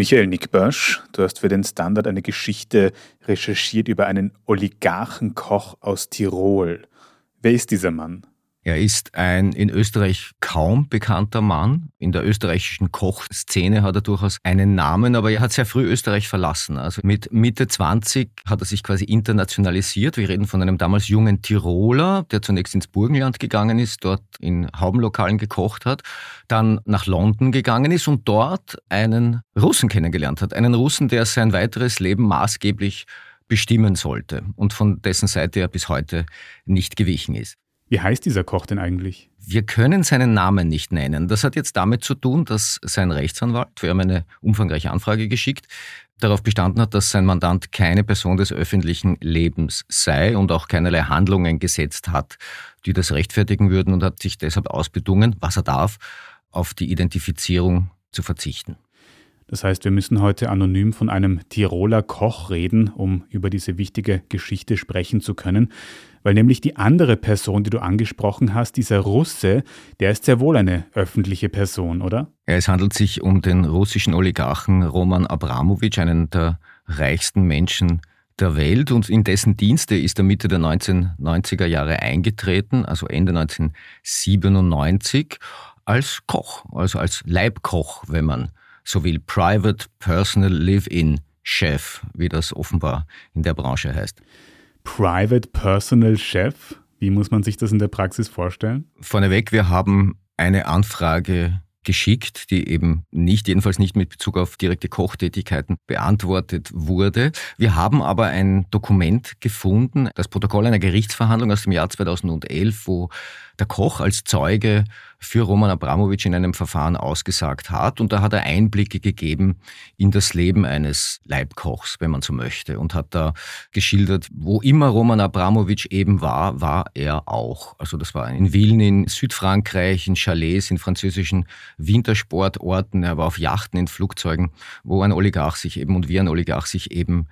Michael Nickbasch, du hast für den Standard eine Geschichte recherchiert über einen Oligarchenkoch aus Tirol. Wer ist dieser Mann? Er ist ein in Österreich kaum bekannter Mann. In der österreichischen Kochszene hat er durchaus einen Namen, aber er hat sehr früh Österreich verlassen. Also mit Mitte 20 hat er sich quasi internationalisiert. Wir reden von einem damals jungen Tiroler, der zunächst ins Burgenland gegangen ist, dort in Haubenlokalen gekocht hat, dann nach London gegangen ist und dort einen Russen kennengelernt hat. Einen Russen, der sein weiteres Leben maßgeblich bestimmen sollte und von dessen Seite er bis heute nicht gewichen ist. Wie heißt dieser Koch denn eigentlich? Wir können seinen Namen nicht nennen. Das hat jetzt damit zu tun, dass sein Rechtsanwalt, wir haben eine umfangreiche Anfrage geschickt, darauf bestanden hat, dass sein Mandant keine Person des öffentlichen Lebens sei und auch keinerlei Handlungen gesetzt hat, die das rechtfertigen würden und hat sich deshalb ausbedungen, was er darf, auf die Identifizierung zu verzichten. Das heißt, wir müssen heute anonym von einem Tiroler Koch reden, um über diese wichtige Geschichte sprechen zu können. Weil nämlich die andere Person, die du angesprochen hast, dieser Russe, der ist sehr wohl eine öffentliche Person, oder? Es handelt sich um den russischen Oligarchen Roman Abramowitsch, einen der reichsten Menschen der Welt und in dessen Dienste ist er Mitte der 1990er Jahre eingetreten, also Ende 1997, als Koch, also als Leibkoch, wenn man so will, Private Personal Live-In Chef, wie das offenbar in der Branche heißt. Private Personal Chef? Wie muss man sich das in der Praxis vorstellen? Vorneweg, wir haben eine Anfrage geschickt, die eben nicht, jedenfalls nicht mit Bezug auf direkte Kochtätigkeiten beantwortet wurde. Wir haben aber ein Dokument gefunden, das Protokoll einer Gerichtsverhandlung aus dem Jahr 2011, wo der Koch als Zeuge für Roman Abramowitsch in einem Verfahren ausgesagt hat. Und da hat er Einblicke gegeben in das Leben eines Leibkochs, wenn man so möchte, und hat da geschildert, wo immer Roman Abramowitsch eben war, war er auch. Also das war in Villen in Südfrankreich, in Chalets, in französischen Wintersportorten, er war auf Yachten, in Flugzeugen, wo ein Oligarch sich eben und wie ein Oligarch sich eben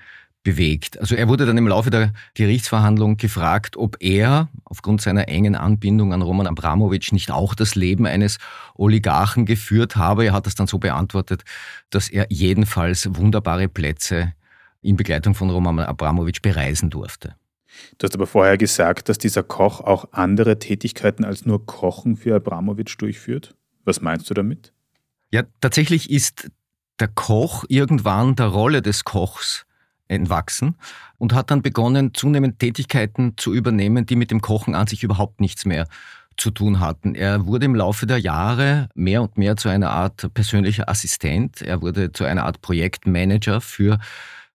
bewegt. Also er wurde dann im Laufe der Gerichtsverhandlung gefragt, ob er aufgrund seiner engen Anbindung an Roman Abramowitsch nicht auch das Leben eines Oligarchen geführt habe. Er hat das dann so beantwortet, dass er jedenfalls wunderbare Plätze in Begleitung von Roman Abramowitsch bereisen durfte. Du hast aber vorher gesagt, dass dieser Koch auch andere Tätigkeiten als nur Kochen für Abramowitsch durchführt. Was meinst du damit? Ja, tatsächlich ist der Koch irgendwann der Rolle des Kochs entwachsen und hat dann begonnen, zunehmend Tätigkeiten zu übernehmen, die mit dem Kochen an sich überhaupt nichts mehr zu tun hatten. Er wurde im Laufe der Jahre mehr und mehr zu einer Art persönlicher Assistent. Er wurde zu einer Art Projektmanager für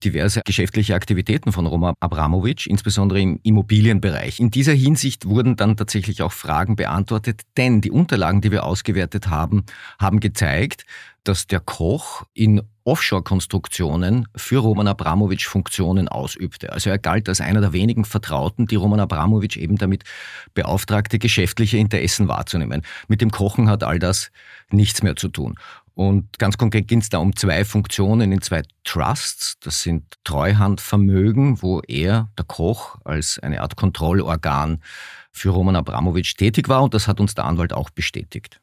diverse geschäftliche Aktivitäten von Roman Abramowitsch, insbesondere im Immobilienbereich. In dieser Hinsicht wurden dann tatsächlich auch Fragen beantwortet, denn die Unterlagen, die wir ausgewertet haben, haben gezeigt, dass der Koch in Offshore-Konstruktionen für Roman Abramowitsch Funktionen ausübte. Also er galt als einer der wenigen Vertrauten, die Roman Abramowitsch eben damit beauftragte, geschäftliche Interessen wahrzunehmen. Mit dem Kochen hat all das nichts mehr zu tun. Und ganz konkret ging es da um zwei Funktionen in zwei Trusts. Das sind Treuhandvermögen, wo er, der Koch, als eine Art Kontrollorgan für Roman Abramowitsch tätig war. Und das hat uns der Anwalt auch bestätigt.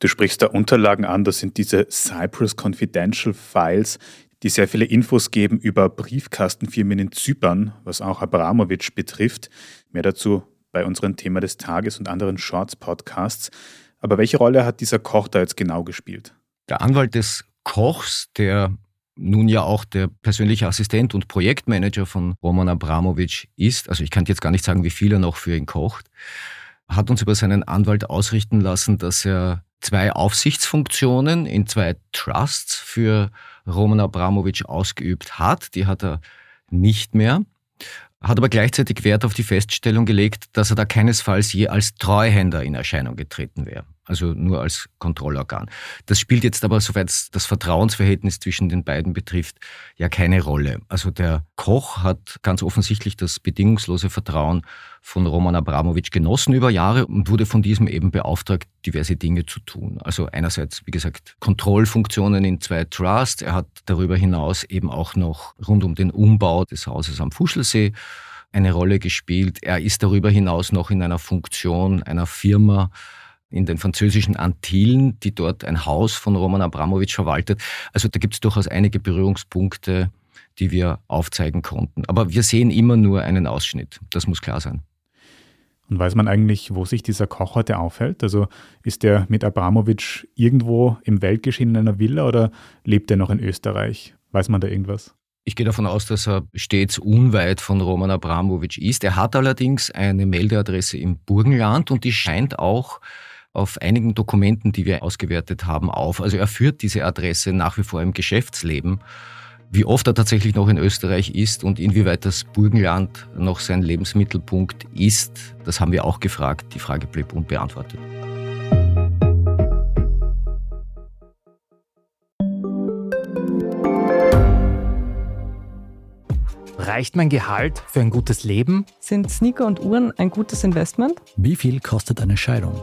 Du sprichst da Unterlagen an, das sind diese Cyprus Confidential Files, die sehr viele Infos geben über Briefkastenfirmen in Zypern, was auch Abramowitsch betrifft. Mehr dazu bei unserem Thema des Tages und anderen Shorts-Podcasts. Aber welche Rolle hat dieser Koch da jetzt genau gespielt? Der Anwalt des Kochs, der nun ja auch der persönliche Assistent und Projektmanager von Roman Abramowitsch ist, also ich kann jetzt gar nicht sagen, wie viel er noch für ihn kocht, hat uns über seinen Anwalt ausrichten lassen, dass er zwei Aufsichtsfunktionen in zwei Trusts für Roman Abramowitsch ausgeübt hat. Die hat er nicht mehr hat aber gleichzeitig Wert auf die Feststellung gelegt, dass er da keinesfalls je als Treuhänder in Erscheinung getreten wäre also nur als Kontrollorgan. Das spielt jetzt aber, soweit das Vertrauensverhältnis zwischen den beiden betrifft, ja keine Rolle. Also der Koch hat ganz offensichtlich das bedingungslose Vertrauen von Roman Abramowitsch genossen über Jahre und wurde von diesem eben beauftragt, diverse Dinge zu tun. Also einerseits, wie gesagt, Kontrollfunktionen in zwei Trusts. Er hat darüber hinaus eben auch noch rund um den Umbau des Hauses am Fuschelsee eine Rolle gespielt. Er ist darüber hinaus noch in einer Funktion einer Firma in den französischen Antillen, die dort ein Haus von Roman Abramowitsch verwaltet. Also da gibt es durchaus einige Berührungspunkte, die wir aufzeigen konnten. Aber wir sehen immer nur einen Ausschnitt. Das muss klar sein. Und weiß man eigentlich, wo sich dieser Koch heute aufhält? Also ist er mit Abramowitsch irgendwo im Weltgeschehen in einer Villa oder lebt er noch in Österreich? Weiß man da irgendwas? Ich gehe davon aus, dass er stets unweit von Roman Abramowitsch ist. Er hat allerdings eine Meldeadresse im Burgenland und die scheint auch auf einigen Dokumenten, die wir ausgewertet haben, auf. Also er führt diese Adresse nach wie vor im Geschäftsleben. Wie oft er tatsächlich noch in Österreich ist und inwieweit das Burgenland noch sein Lebensmittelpunkt ist, das haben wir auch gefragt. Die Frage blieb unbeantwortet. Reicht mein Gehalt für ein gutes Leben? Sind Sneaker und Uhren ein gutes Investment? Wie viel kostet eine Scheidung?